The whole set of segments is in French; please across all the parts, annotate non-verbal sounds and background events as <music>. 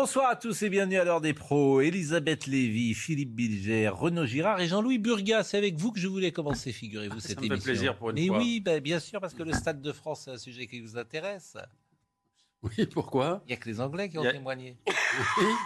Bonsoir à tous et bienvenue à l'heure des pros. Elisabeth Lévy, Philippe Bilger, Renaud Girard et Jean-Louis Burgas. C'est avec vous que je voulais commencer, figurez-vous, cette me fait émission. plaisir pour une Mais fois. oui, ben, bien sûr, parce que le Stade de France, c'est un sujet qui vous intéresse. Oui, pourquoi? Il n'y a que les Anglais qui ont a- témoigné. Oui,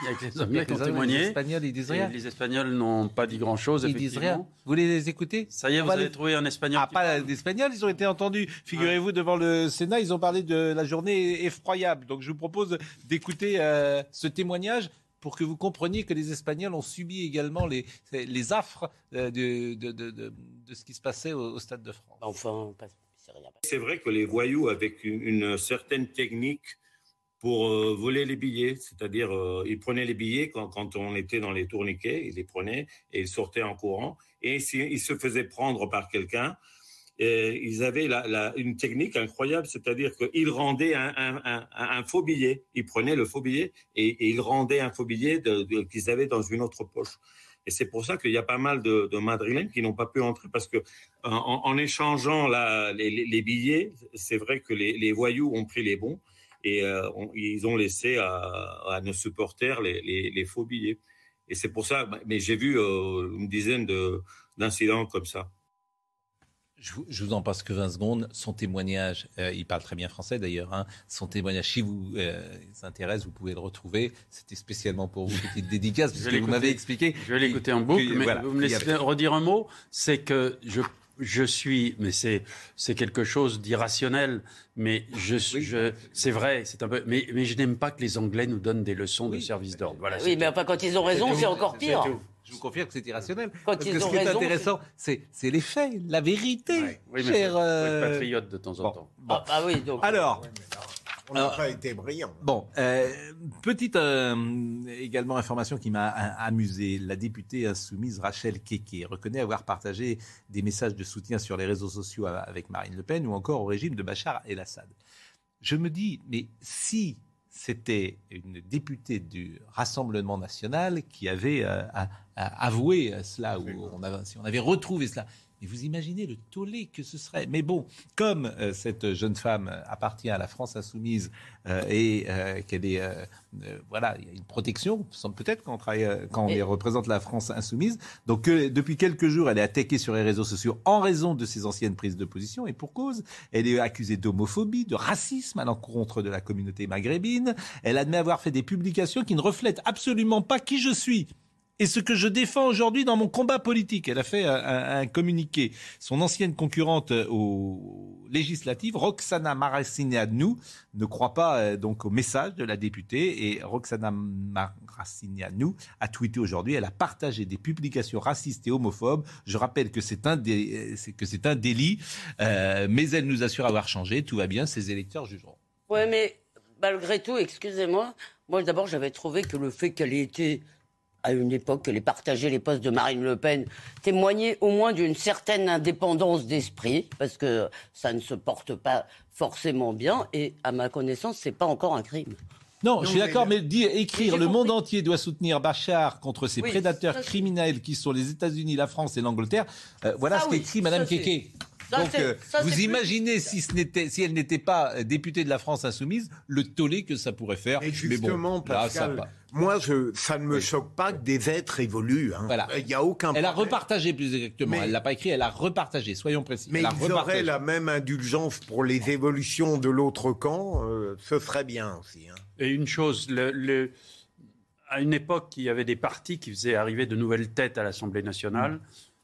il y a que les Anglais qui ont <laughs> les Anglais, Les témoigné. Espagnols, ils disent Et rien. les Espagnols n'ont pas dit grand-chose, Ils disent rien. Vous voulez les écouter Ça y est, On vous va avez les- trouvé un Espagnol Ah, qui pas parle d'Espagnols, ils ont été entendus. Figurez-vous, devant le Sénat, ils ont parlé de la journée effroyable. Donc je vous propose d'écouter euh, ce témoignage pour que vous compreniez que les Espagnols ont subi également les, les affres euh, de, de, de, de- de ce qui se passait au, au Stade de France. Enfin, pas- c'est rien. C'est vrai que les voyous, avec une, une certaine technique pour euh, voler les billets, c'est-à-dire euh, ils prenaient les billets quand, quand on était dans les tourniquets, ils les prenaient et ils sortaient en courant. Et s'ils se faisaient prendre par quelqu'un, ils avaient la- la- une technique incroyable, c'est-à-dire qu'ils rendaient un, un- faux billet. Ils prenaient le faux billet et, ils rendaient un faux billet qu'ils avaient dans une autre poche. Et c'est pour ça qu'il y a pas mal de, de Madrilènes qui n'ont pas pu entrer parce que en, échangeant la- les, billets, c'est vrai que les voyous ont pris les bons et euh, on- ils ont laissé à, à nos supporters les, les- les faux billets. Et c'est pour ça, mais j'ai vu euh, une dizaine de- d'incidents comme ça. Je vous, je vous en passe que 20 secondes. Son témoignage, euh, il parle très bien français d'ailleurs. hein. Son témoignage, si vous euh, intéresse, vous pouvez le retrouver. C'était spécialement pour vous, petite dédicace, parce que vous m'avez expliqué. Je vais l'écouter en boucle, que- mais voilà, vous me laissez avait- redire un mot. C'est que je, je suis, mais c'est, c'est quelque chose d'irrationnel, mais je, suis- Oui. je, c'est vrai, c'est un peu, mais, mais je n'aime pas que les Anglais nous donnent des leçons de service d'ordre. Voilà, Oui, mais enfin, quand ils ont raison, c'est encore pire. Je vous confirme que c'est irrationnel. Quand Parce ils que ce ont qui est raison, intéressant, c'est c'est les faits, la vérité, Oui, mais cher. faut être euh, patriote de temps en bon. temps. Bon. Ah, bah oui, donc. Alors, On n'a pas été brillant. Bon, euh, petite euh, également information qui m'a amusé. La députée insoumise Rachel Keke reconnaît avoir partagé des messages de soutien sur les réseaux sociaux avec Marine Le Pen ou encore au régime de Bachar el-Assad. Je me dis, mais si c'était une députée du Rassemblement national qui avait euh, avoué cela, ou on avait, si on avait retrouvé cela, mais vous imaginez le tollé que ce serait. Mais bon, comme euh, cette jeune femme appartient à la France insoumise euh, et euh, qu'elle est, euh, euh, voilà, il y a une protection, semble peut-être quand on travaille, euh, quand on Et- représente la France insoumise. Donc euh, depuis quelques jours, elle est attaquée sur les réseaux sociaux en raison de ses anciennes prises de position et pour cause. Elle est accusée d'homophobie, de racisme à l'encontre de la communauté maghrébine. Elle admet avoir fait des publications qui ne reflètent absolument pas qui je suis. Et ce que je défends aujourd'hui dans mon combat politique, elle a fait un, un- un communiqué. Son ancienne concurrente euh, aux législatives, Roxana Maracineanu, ne croit pas euh, donc au message de la députée. Et Roxana Maracineanu a tweeté aujourd'hui, elle a partagé des publications racistes et homophobes. Je rappelle que c'est un, euh, délit, mais elle nous assure avoir changé. Tout va bien, ses électeurs jugeront. Ouais, mais malgré tout, excusez-moi, moi d'abord j'avais trouvé que le fait qu'elle ait été à une époque ait partagé les postes de Marine Le Pen témoignait au moins d'une certaine indépendance d'esprit, parce que ça ne se porte pas forcément bien, et à ma connaissance, c'est pas encore un crime. Non, je suis d'accord, mais dire, écrire le monde entier doit soutenir Bachar contre ses Oui, prédateurs criminels qui sont les États-Unis, la France et l'Angleterre. euh, voilà Ça, ce oui, qu'écrit Madame ça, c'est- Keke. Ça, Donc, euh, ça, vous plus- imaginez si, ce n'était, si elle n'était pas euh, députée de la France insoumise, le tollé que ça pourrait faire. Et Mais justement, bon, là, ça moi, je, ça ne me Oui. choque pas que des êtres évoluent. hein. Voilà. Il n'y a aucun Elle a repartagé plus exactement. Mais- Elle l'a pas écrit, elle a repartagé. Soyons précis. Mais ils auraient la même indulgence pour les évolutions de l'autre camp, euh, ce serait bien aussi. hein. Et une chose, le- le- à une époque, il y avait des partis qui faisaient arriver de nouvelles têtes à l'Assemblée nationale.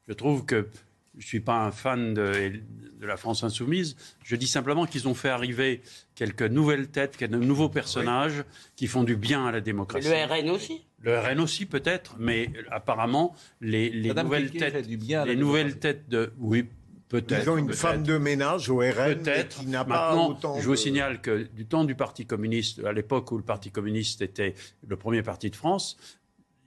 Je trouve que je ne suis pas un fan de, de la France insoumise. Je dis simplement qu'ils ont fait arriver quelques nouvelles têtes, quelques nouveaux personnages qui font du bien à la Mais démocratie. le RN aussi? Le RN aussi peut-être, mais apparemment les, nouvelles têtes, du bien les nouvelles têtes de, oui, peut-être. Ils ont une femme de ménage au RN qui n'a pas Maintenant, autant je vous de- signale que du temps du Parti communiste, à l'époque où le Parti communiste était le premier parti de France,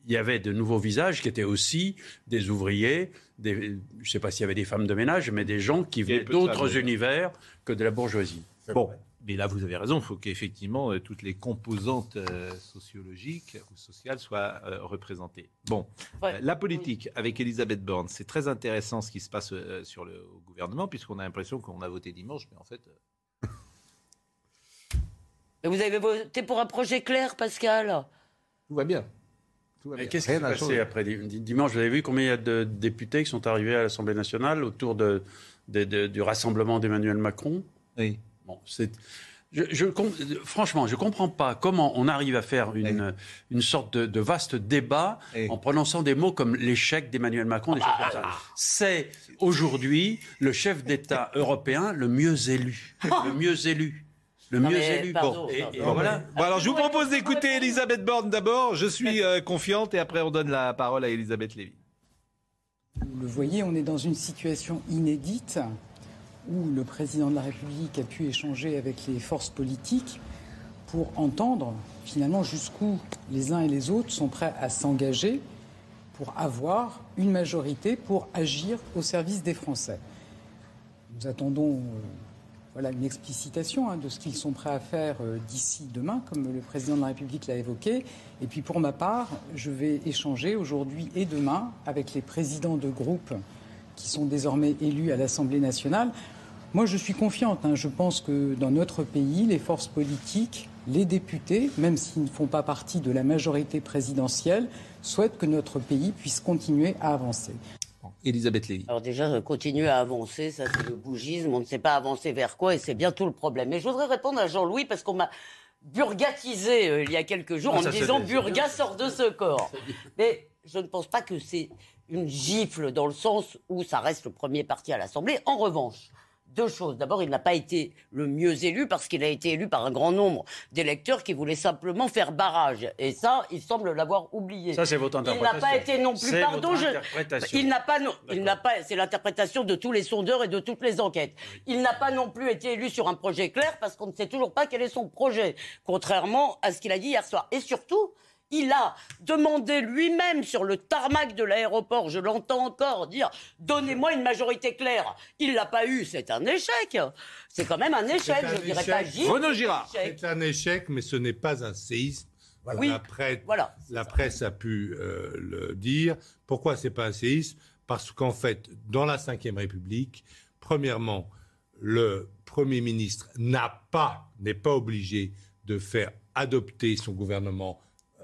il y avait de nouveaux visages qui étaient aussi des ouvriers, des, je ne sais pas s'il y avait des femmes de ménage, mais des gens qui venaient d'autres univers que de la bourgeoisie. Bon, mais là vous avez raison, il faut qu'effectivement euh, toutes les composantes euh, sociologiques ou sociales soient euh, représentées. Bon, Ouais. euh, la politique avec Elisabeth Borne, c'est très intéressant ce qui se passe euh, sur le au gouvernement, puisqu'on a l'impression qu'on a voté dimanche, mais en fait, euh, Mais vous avez voté pour un projet clair, Pascal? Tout va bien. Tout va Mais qu'est-ce qui s'est passé après di- di- dimanche? Vous avez vu combien il y a de députés qui sont arrivés à l'Assemblée nationale autour de, de- de- du rassemblement d'Emmanuel Macron? Oui. Bon, c'est. Je, je com- franchement, je ne comprends pas comment on arrive à faire une, une sorte de, de vaste débat Oui. en prononçant des mots comme l'échec d'Emmanuel Macron, des choses comme ça. C'est aujourd'hui le chef d'État <laughs> européen le mieux élu. Le mieux élu. Le Non, mieux mais, élu. pardon, et, pardon. et voilà. Bon, alors je vous propose d'écouter Elisabeth Borne d'abord. Je suis euh, confiante et après on donne la parole à Elisabeth Lévy. Vous le voyez, on est dans une situation inédite où le président de la République a pu échanger avec les forces politiques pour entendre finalement jusqu'où les uns et les autres sont prêts à s'engager pour avoir une majorité pour agir au service des Français. Nous attendons euh, voilà, une explicitation hein, de ce qu'ils sont prêts à faire euh, d'ici demain, comme le président de la République l'a évoqué. Et puis pour ma part, je vais échanger aujourd'hui et demain avec les présidents de groupes qui sont désormais élus à l'Assemblée nationale. Moi, je suis confiante. hein. Je pense que dans notre pays, les forces politiques, les députés, même s'ils ne font pas partie de la majorité présidentielle, souhaitent que notre pays puisse continuer à avancer. Elisabeth Lévy. Alors déjà, euh, continuer à avancer, ça c'est le bougisme, on ne sait pas avancer vers quoi et c'est bien tout le problème. Mais je voudrais répondre à Jean-Louis parce qu'on m'a burgatisé euh, il y a quelques jours Ah, en me disant Burga sort de ce corps. Mais je ne pense pas que c'est une gifle dans le sens où ça reste le premier parti à l'Assemblée. En revanche, deux choses. D'abord, il n'a pas été le mieux élu parce qu'il a été élu par un grand nombre d'électeurs qui voulaient simplement faire barrage. Et ça, il semble l'avoir oublié. Ça, c'est votre Il n'a interprétation. pas été non plus, pardon, je- interprétation. il n'a pas, non- il n'a pas, c'est l'interprétation de tous les sondeurs et de toutes les enquêtes. Il n'a pas non plus été élu sur un projet clair parce qu'on ne sait toujours pas quel est son projet, contrairement à ce qu'il a dit hier soir. Et surtout, il a demandé lui-même sur le tarmac de l'aéroport, je l'entends encore dire, donnez-moi une majorité claire. Il l'a pas eu, c'est un échec. C'est quand même un échec, un je dirais pas gifle, Renaud Girard. C'est un échec, mais ce n'est pas un séisme. Oui, la, presse, voilà. la presse a pu euh, le dire. Pourquoi c'est pas un séisme? Parce qu'en fait, dans la Ve République, premièrement, le Premier ministre n'a pas, n'est pas obligé de faire adopter son gouvernement,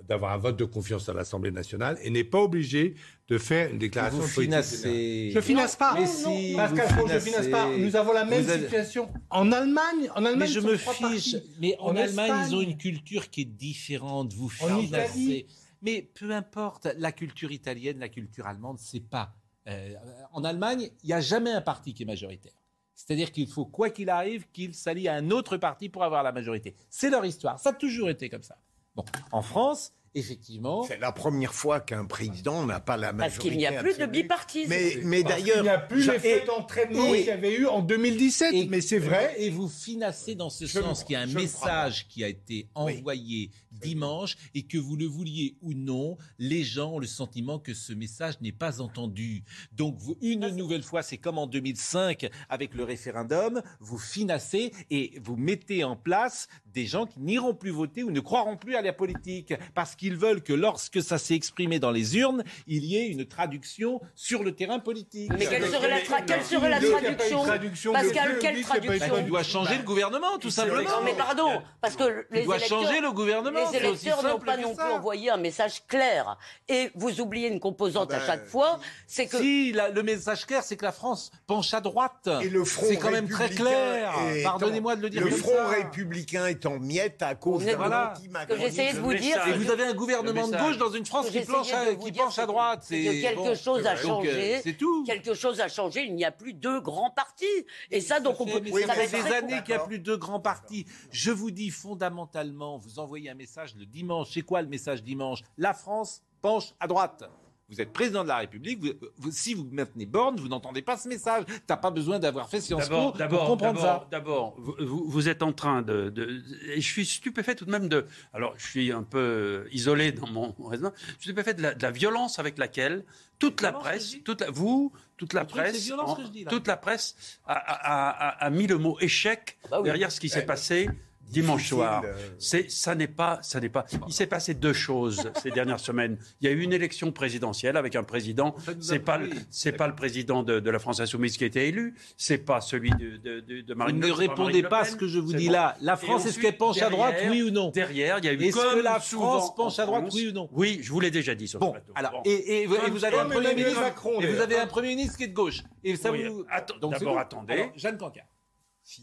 d'avoir un vote de confiance à l'Assemblée nationale, et n'est pas obligé de faire une déclaration Vous financez. Je finance pas. Mais si, Pascal vous Pro, je finance pas. Nous avons la même situation en Allemagne. En Allemagne, Mais je me fiche. Mais en, En Allemagne, ils ont une culture qui est différente. Vous financez. Mais peu importe, la culture italienne, la culture allemande, c'est pas. euh, en Allemagne, il n'y a jamais un parti qui est majoritaire. C'est-à-dire qu'il faut, quoi qu'il arrive, qu'il s'allie à un autre parti pour avoir la majorité. C'est leur histoire. Ça a toujours été comme ça. Bon, en France, effectivement, C'est la première fois qu'un président n'a pas la majorité. Parce qu'il n'y a plus de bipartisme. Mais, d'ailleurs, qu'il n'y a plus l'effet et- d'entraînement qu'il y avait eu en 2017. Et- mais c'est vrai. Et vous finacez dans ce Je sens qu'il y a un message qui a été envoyé dimanche et que vous le vouliez ou non, les gens ont le sentiment que ce message n'est pas entendu. Donc vous- une nouvelle fois, c'est comme en 2005 avec le référendum, vous finacez et vous mettez en place des gens qui n'iront plus voter ou ne croiront plus à la politique parce qu'ils veulent que lorsque ça s'est exprimé dans les urnes, il y ait une traduction sur le terrain politique. Mais quelle serait la, tra- quelle serait la traduction traduction Pascal, quelle traduction Il doit changer le gouvernement, tout simplement. Non mais pardon, parce que les Il doit électeurs, changer le gouvernement. les électeurs n'ont pas non plus envoyé un message clair. Et vous oubliez une composante Ah à ben, chaque fois, c'est que Si, la- le message clair, c'est que la France penche à droite. Et le front C'est quand même très clair. Pardonnez-moi de le dire Le front ça. républicain est en miettes à cause d'un Voilà. ce que j'essayais de vous dire. Et vous avez un gouvernement de gauche dans une France Ce qui, planche à, de vous qui dire, penche à droite. c'est que quelque bon. chose a changé. euh, C'est tout. quelque chose a changé. Il n'y a plus deux grands partis. Et ça, donc on peut. Ça fait des années qu'il n'y a plus de grands partis. Je vous dis fondamentalement, vous envoyez un message le dimanche. C'est quoi le message dimanche? La France penche à droite. Vous êtes président de la République. vous- vous- si vous maintenez borne, vous n'entendez pas ce message. T'as pas besoin d'avoir fait Sciences Po D'abord, pour comprendre ça. d'abord, vous, vous- vous êtes en train de, de- et je suis stupéfait tout de même de. Alors, je suis un peu isolé dans mon <laughs> raisonnement. Je suis stupéfait de la, de la violence avec laquelle toute la presse, toute la, vous, toute la presse, en- que je dis, là. toute la presse a, a- a- a mis le mot échec bah oui. derrière ce qui s'est passé dimanche soir. euh. C'est, ça n'est pas, ça n'est pas. Il s'est passé deux choses <laughs> ces dernières semaines. Il y a eu une élection présidentielle avec un président. C'est pas, c'est pas le président de, de la France insoumise qui a été élu. C'est pas celui de, de, de, Vous Marine ne répondez pas à ce que je vous dis bon. là. La France, est-ce qu'elle penche à droite, oui ou non? Derrière, il y a eu Est-ce comme que la France penche en à droite, France- oui ou non? Oui, je vous l'ai déjà dit sur Bon, plateau. alors, Bon. et, et vous, et vous avez un premier ministre, Macron, et vous d'ailleurs. avez un premier ministre qui est de gauche. Et ça Oui, vous... c'est d'abord, attendez. Alors, Jeanne Cancard.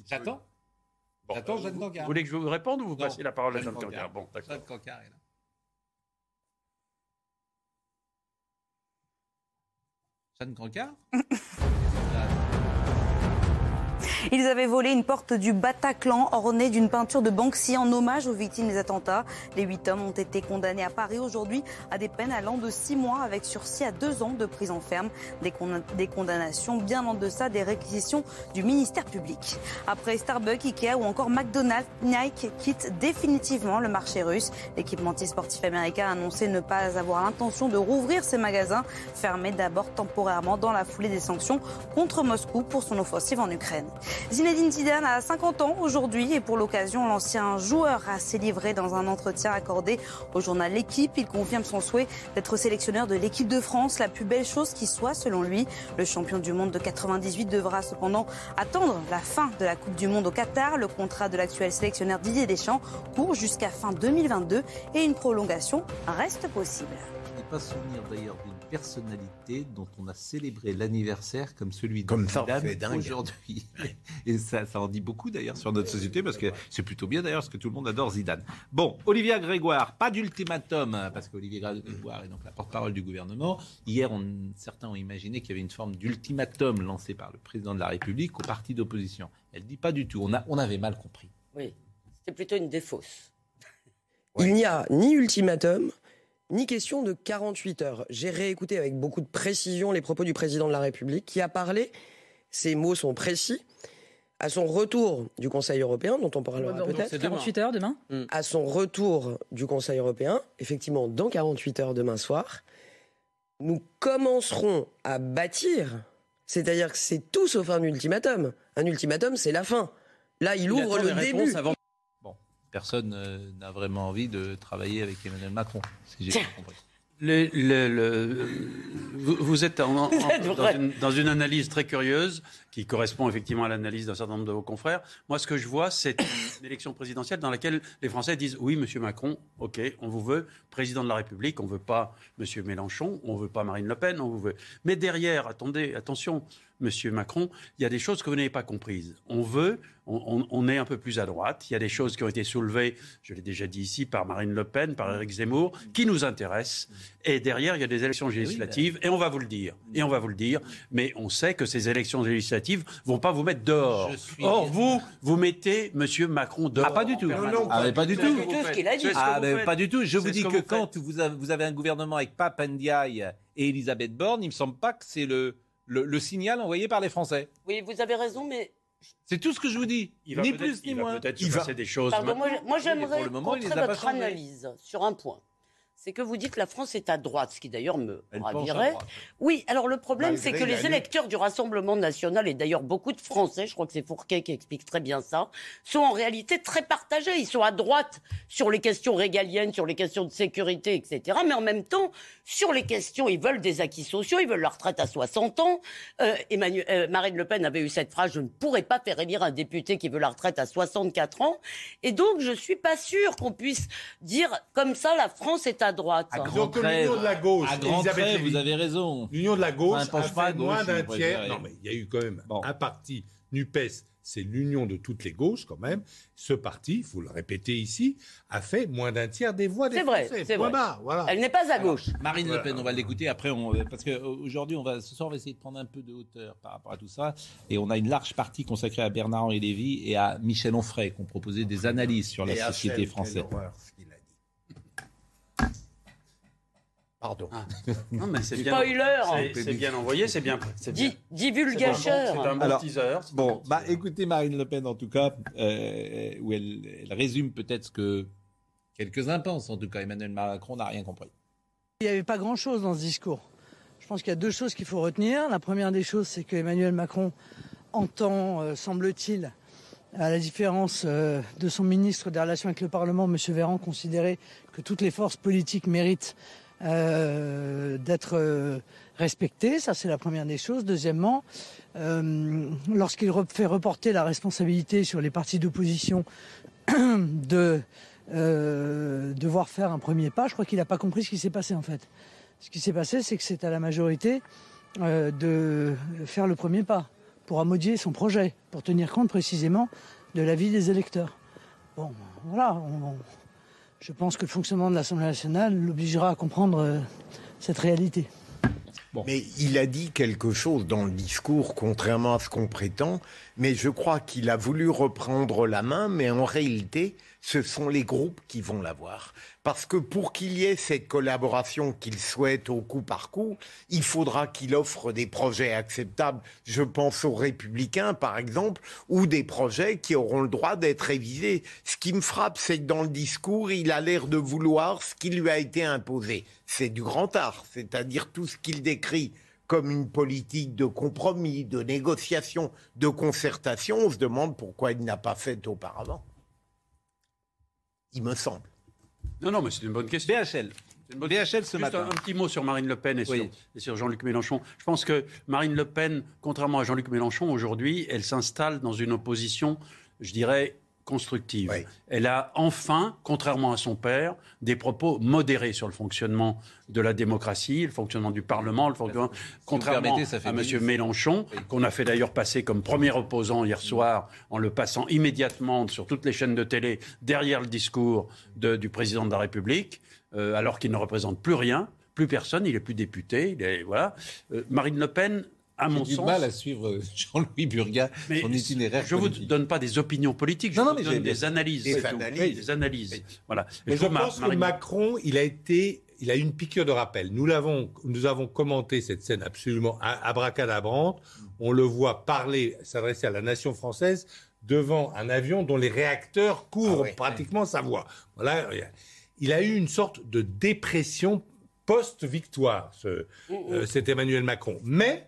J'attends. Bon, J'attends Jeanne vous, Cancard. vous voulez que je vous réponde ou vous Non. passez la parole à Jeanne Cancard. Bon, d'accord. Jeanne Cancard est là. Jeanne Cancard? Ils avaient volé une porte du Bataclan ornée d'une peinture de Banksy en hommage aux victimes des attentats. Les huit hommes ont été condamnés à Paris aujourd'hui à des peines allant de six mois avec sursis à deux ans de prison ferme. Des, con- des condamnations bien en deçà des réquisitions du ministère public. Après Starbucks, Ikea ou encore McDonald's, Nike quitte définitivement le marché russe. L'équipementier sportif américain a annoncé ne pas avoir l'intention de rouvrir ses magasins, fermés d'abord temporairement dans la foulée des sanctions contre Moscou pour son offensive en Ukraine. Zinedine Zidane a 50 ans aujourd'hui et pour l'occasion, l'ancien joueur a s'est livré dans un entretien accordé au journal L'équipe. Il confirme son souhait d'être sélectionneur de l'équipe de France, la plus belle chose qui soit selon lui. Le champion du monde de 98 devra cependant attendre la fin de la Coupe du Monde au Qatar. Le contrat de l'actuel sélectionneur Didier Deschamps court jusqu'à fin 2022 et une prolongation reste possible. Personnalité dont on a célébré l'anniversaire comme celui de Comme dingue. aujourd'hui. <laughs> Et ça, ça en dit beaucoup d'ailleurs sur notre société parce que c'est plutôt bien d'ailleurs parce que tout le monde adore Zidane. Bon, Olivier Grégoire, pas d'ultimatum parce qu'Olivier Grégoire est donc la porte-parole du gouvernement. Hier, on- certains ont imaginé qu'il y avait une forme d'ultimatum lancé par le président de la République au parti d'opposition. Elle dit pas du tout. On, a, on avait mal compris. Oui, c'était plutôt une défausse. Il n'y a ni ultimatum, ni question de 48 heures. J'ai réécouté avec beaucoup de précision les propos du président de la République qui a parlé, ces mots sont précis, à son retour du Conseil européen, dont on parlera peut-être. 48 heures demain? À son retour du Conseil européen, effectivement dans 48 heures demain soir, nous commencerons à bâtir, c'est-à-dire que c'est tout sauf un ultimatum. Un ultimatum, c'est la fin. Là, il ouvre le début. Personne euh, n'a vraiment envie de travailler avec Emmanuel Macron, si j'ai bien compris. Le- le- le- vous, vous êtes en- en- <laughs> dans, une, dans une analyse très curieuse qui correspond effectivement à l'analyse d'un certain nombre de vos confrères. Moi, ce que je vois, c'est une élection présidentielle dans laquelle les Français disent oui, Monsieur Macron, ok, on vous veut président de la République, on veut pas Monsieur Mélenchon, on veut pas Marine Le Pen, on vous veut. Mais derrière, attendez, attention, Monsieur Macron, il y a des choses que vous n'avez pas comprises. On veut, on, on- on est un peu plus à droite. Il y a des choses qui ont été soulevées, je l'ai déjà dit ici, par Marine Le Pen, par Éric Zemmour, qui nous intéressent. Et derrière, il y a des élections législatives, et on va vous le dire. Et on va vous le dire. Mais on sait que ces élections législatives vont pas vous mettre dehors. Or, vous, vous mettez Monsieur Macron dehors. Ah, pas du tout. Non, non, Ah, mais pas du tout. ce qu'il a dit. Ah, ben, pas du tout. Je vous dis que, vous quand faites. vous avez, vous avez un gouvernement avec Pape Ndiaye et Elisabeth Borne, il me semble pas que c'est le, le, le signal envoyé par les Français. Oui, vous avez raison, mais C'est tout ce que je vous dis. Il va ni peut-être- plus ni il va moins. peut-être se Il va- passer des choses. Pardon, moi, j'aimerais contrer votre analyse sur un point. C'est que vous dites que la France est à droite, ce qui d'ailleurs me Elle ravirait. Oui, alors le problème, c'est que les électeurs du Rassemblement national, et d'ailleurs beaucoup de Français, je crois que c'est Fourquet qui explique très bien ça, sont en réalité très partagés. Ils sont à droite sur les questions régaliennes, sur les questions de sécurité, etc. Mais en même temps, sur les questions, ils veulent des acquis sociaux, ils veulent la retraite à 60 ans. Euh, Emmanuel, euh, Marine Le Pen avait eu cette phrase, je ne pourrais pas faire élire un député qui veut la retraite à 64 ans. Et donc, je suis pas sûre qu'on puisse dire comme ça, la France est à droite. À Disons grand que trait, l'union de la gauche, à grand Elisabeth trait, Lévy. vous avez raison. L'union de la gauche Enfin, a pas fait gauche, moins d'un tiers. Non, mais il y a eu quand même Bon. un parti, NUPES, c'est l'union de toutes les gauches quand même. Ce parti, il faut le répéter ici, a fait moins d'un tiers des voix des C'est vrai, Français. c'est vrai. barre, voilà. Elle n'est pas à gauche. Marine Voilà. Le Pen, on va l'écouter après, on, parce qu'aujourd'hui, on va, ce soir, on va essayer de prendre un peu de hauteur par rapport à tout ça. Et on a une large partie consacrée à Bernard-Henri Lévy et à Michel Onfray, qui ont proposé des analyses sur la Et société française. horreur, ce qu'il a dit. Pardon. Ah. <laughs> Non, mais c'est bien. Spoiler C'est- bien envoyé, c'est bien. C'est bien. Di- C'est un bon- Divulgacheur C'est un bon Alors, teaser. Bon, bah teaser. écoutez Marine Le Pen en tout cas, euh, où elle, elle résume peut-être ce que quelques-uns pensent. En tout cas, Emmanuel Macron n'a rien compris. Il n'y avait pas grand-chose dans ce discours. Je pense qu'il y a deux choses qu'il faut retenir. La première des choses, c'est que Emmanuel Macron entend, euh, semble-t-il, à la différence euh, de son ministre des Relations avec le Parlement, M. Véran, considérait que toutes les forces politiques méritent euh, d'être euh, respectées. Ça, c'est la première des choses. Deuxièmement, euh, lorsqu'il fait reporter la responsabilité sur les partis d'opposition <coughs> de devoir faire un premier pas, je crois qu'il n'a pas compris ce qui s'est passé en fait. Ce qui s'est passé, c'est que c'est à la majorité de faire le premier pas pour amodier son projet, pour tenir compte précisément de l'avis des électeurs. Bon, voilà. on- je pense que le fonctionnement de l'Assemblée nationale l'obligera à comprendre euh, cette réalité. Mais il a dit quelque chose dans le discours, contrairement à ce qu'on prétend, mais je crois qu'il a voulu reprendre la main, mais en réalité, ce sont les groupes qui vont l'avoir. Parce que pour qu'il y ait cette collaboration qu'il souhaite au coup par coup, il faudra qu'il offre des projets acceptables. Je pense aux républicains, par exemple, ou des projets qui auront le droit d'être révisés. Ce qui me frappe, c'est que dans le discours, il a l'air de vouloir ce qui lui a été imposé. C'est du grand art, c'est-à-dire tout ce qu'il décrit comme une politique de compromis, de négociation, de concertation. On se demande pourquoi il n'a pas fait auparavant. Il me semble. Non, non, mais c'est une bonne question. BHL. Une bonne- BHL ce Juste matin. Un, un petit mot sur Marine Le Pen et sur, Oui. et sur Jean-Luc Mélenchon. Je pense que Marine Le Pen, contrairement à Jean-Luc Mélenchon, aujourd'hui, elle s'installe dans une opposition, je dirais, constructive. Elle a enfin, contrairement à son père, des propos modérés sur le fonctionnement de la démocratie, le fonctionnement du Parlement, le fonctionnement, contrairement permettez, ça fait à M. Mélenchon, qu'on a fait d'ailleurs passer comme premier opposant hier soir, en le passant immédiatement sur toutes les chaînes de télé derrière le discours de- du président de la République, euh, alors qu'il ne représente plus rien, plus personne, il est plus député, il est, voilà. Euh, Marine Le Pen, à J'ai mon du sens, mal à suivre euh, <laughs> Jean-Louis Burga, mais son itinéraire je ne vous donne pas des opinions politiques, je Non, vous mais donne des analyses. Des analyses. Oui, des analyses. Voilà. Mais je pense que Macron, il a été, il a eu une piqûre de rappel. Nous l'avons, nous avons commenté cette scène absolument abracadabrante. On le voit parler, s'adresser à la nation française devant un avion dont les réacteurs couvrent Ah ouais. pratiquement sa voix. Voilà. Il a eu une sorte de dépression post-victoire, ce, euh, cet Emmanuel Macron. Mais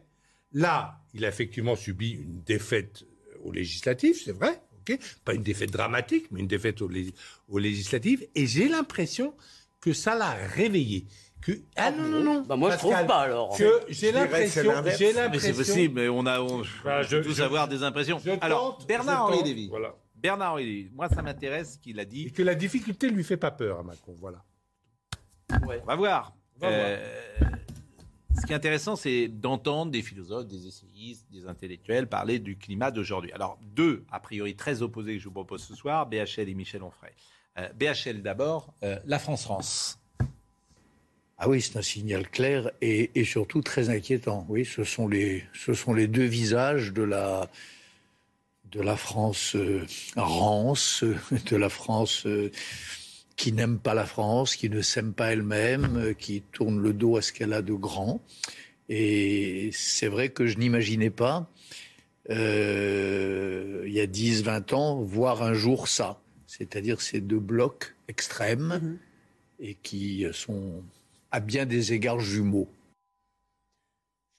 là, il a effectivement subi une défaite aux législatives, c'est vrai. ok Pas une défaite dramatique, mais une défaite aux, lég- aux législatives. Et j'ai l'impression que ça l'a réveillé. Que, ah non, non, non. Bah, moi, je Pascal, trouve pas, alors. Que Je j'ai dirais que c'est l'impression. J'ai Mais l'impression. c'est possible, mais on a on, Bah, on je- tous je- avoir des impressions. je Alors, tente, Bernard-Henri je Lévy. Voilà. Bernard-Henri Lévy, moi ça m'intéresse ce qu'il a Et dit. que la difficulté lui fait pas peur à Macron. Voilà. On va voir. On va Euh, Ce qui est intéressant, c'est d'entendre des philosophes, des essayistes, des intellectuels parler du climat d'aujourd'hui. Alors, deux, a priori très opposés que je vous propose ce soir, BHL et Michel Onfray. Euh, BHL d'abord, euh, la France-France. Ah oui, c'est un signal clair et, surtout très inquiétant. Oui, ce sont les, deux visages de la, de la France euh, rance, de la France euh, qui n'aime pas la France, qui ne s'aime pas elle-même, euh, qui tourne le dos à ce qu'elle a de grand. Et c'est vrai que je n'imaginais pas, euh, il y a 10, 20 ans, voir un jour ça. C'est-à-dire ces deux blocs extrêmes et qui sont à bien des égards jumeaux.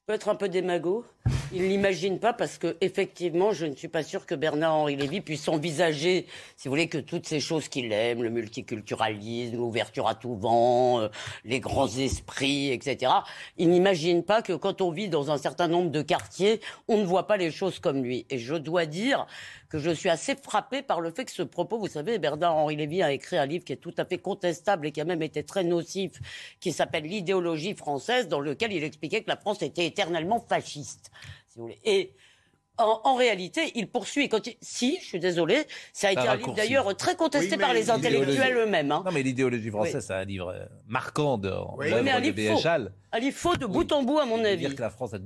peut être un peu démago. Il ne l'imagine pas parce que effectivement, je ne suis pas sûr que Bernard-Henri Lévy puisse envisager, si vous voulez, que toutes ces choses qu'il aime, le multiculturalisme, l'ouverture à tout vent, euh, les grands esprits, etc. Il n'imagine pas que quand on vit dans un certain nombre de quartiers, on ne voit pas les choses comme lui. Et je dois dire que je suis assez frappé par le fait que ce propos, vous savez, Bernard-Henri Lévy a écrit un livre qui est tout à fait contestable et qui a même été très nocif, qui s'appelle L'idéologie française, dans lequel il expliquait que la France était éternellement fasciste, si vous voulez. Et en, en réalité, il poursuit. Quand il- Si, je suis désolé, ça a été un livre d'ailleurs très contesté Oui, par les intellectuels eux-mêmes. hein. Non, mais l'idéologie française, Oui. c'est un livre euh, marquant de, Oui, mais un de livre faux. BHL. Un livre faux de bout en bout, à mon avis. Dire que la France a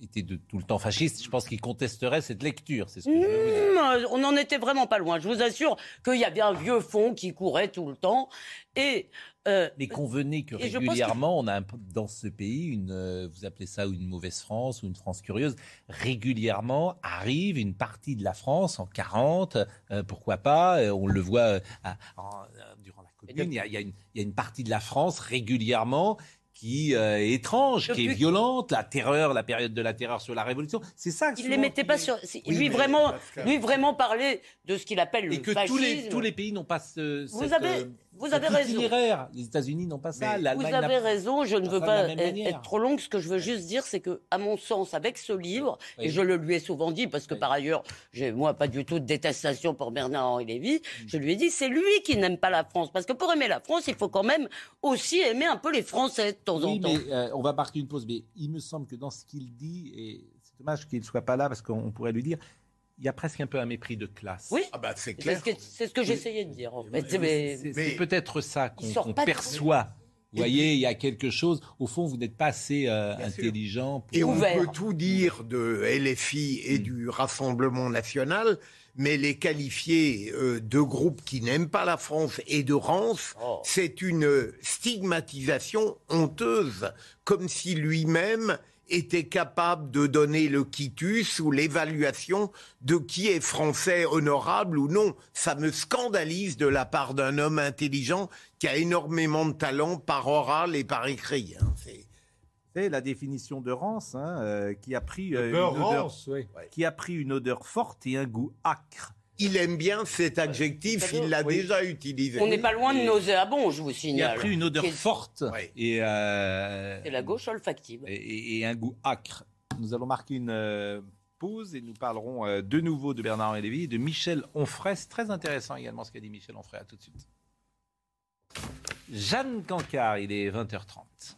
été de tout le temps fasciste, je pense qu'il contesterait cette lecture. C'est ce que je veux vous dire. Mmh, on n'en était vraiment pas loin. Je vous assure qu'il y avait un vieux fond qui courait tout le temps. Et, euh, Mais convenez que régulièrement, on a un peu- dans ce pays une, euh, vous appelez ça une mauvaise France ou une France curieuse, régulièrement arrive une partie de la France en 40, euh, pourquoi pas, on le voit euh, à- en- euh, durant la commune, il y, a, il y a une, il y a une partie de la France régulièrement qui euh, est étrange, qui est violente, la terreur, la période de la terreur sur la Révolution. C'est ça. Il les mettait pas qui- sur. Oui, lui vraiment, lui vraiment parlait de ce qu'il appelle le Et que fascisme. tous les, tous les pays n'ont pas ce. Vous cette, avez- euh, vous avez raison. Les États-Unis n'ont pas ça. Vous avez raison, je ne veux pas être, trop longue. Ce que je veux juste dire, c'est que, à mon sens, avec ce livre, Oui. et je le lui ai souvent dit, parce que par ailleurs, j'ai moi pas du tout de détestation pour Bernard-Henri Lévy, Mm. je lui ai dit, c'est lui qui n'aime pas la France. Parce que pour aimer la France, il faut quand même aussi aimer un peu les Français de temps en temps. mais euh, on va marquer une pause. Mais il me semble que dans ce qu'il dit, et c'est dommage qu'il ne soit pas là parce qu'on pourrait lui dire, il y a presque un peu un mépris de classe. Oui, Ah bah c'est c'est clair. ce que, c'est ce que j'essayais de dire, en fait. Mais- C'est peut-être ça qu'on perçoit. Vous voyez, il y a quelque chose. Au fond, vous n'êtes pas assez euh, intelligent. pour- Et on Ouvert. peut tout dire de LFI et du Rassemblement national, mais les qualifier euh, de groupes qui n'aiment pas la France et de rance, Oh. c'est une stigmatisation honteuse, comme si lui-même était capable de donner le quitus ou l'évaluation de qui est français honorable ou non. Ça me scandalise de la part d'un homme intelligent qui a énormément de talent par oral et par écrit. hein. C'est- C'est la définition de rance hein, euh, qui a pris euh, une odeur, rance, oui. qui a pris une odeur forte et un goût acre. Il aime bien cet adjectif, il l'a Oui. déjà utilisé. On n'est pas loin de nauséabond, je vous Qui a signale. pris une odeur forte et, euh, C'est la gauche olfactive. et- et- et un goût acre. Nous allons marquer une euh, pause et nous parlerons euh, de nouveau de Bernard Lévy et de Michel Onfray. C'est très intéressant également ce qu'a dit Michel Onfray. À tout de suite. Jeanne Cancard, il est 20h30.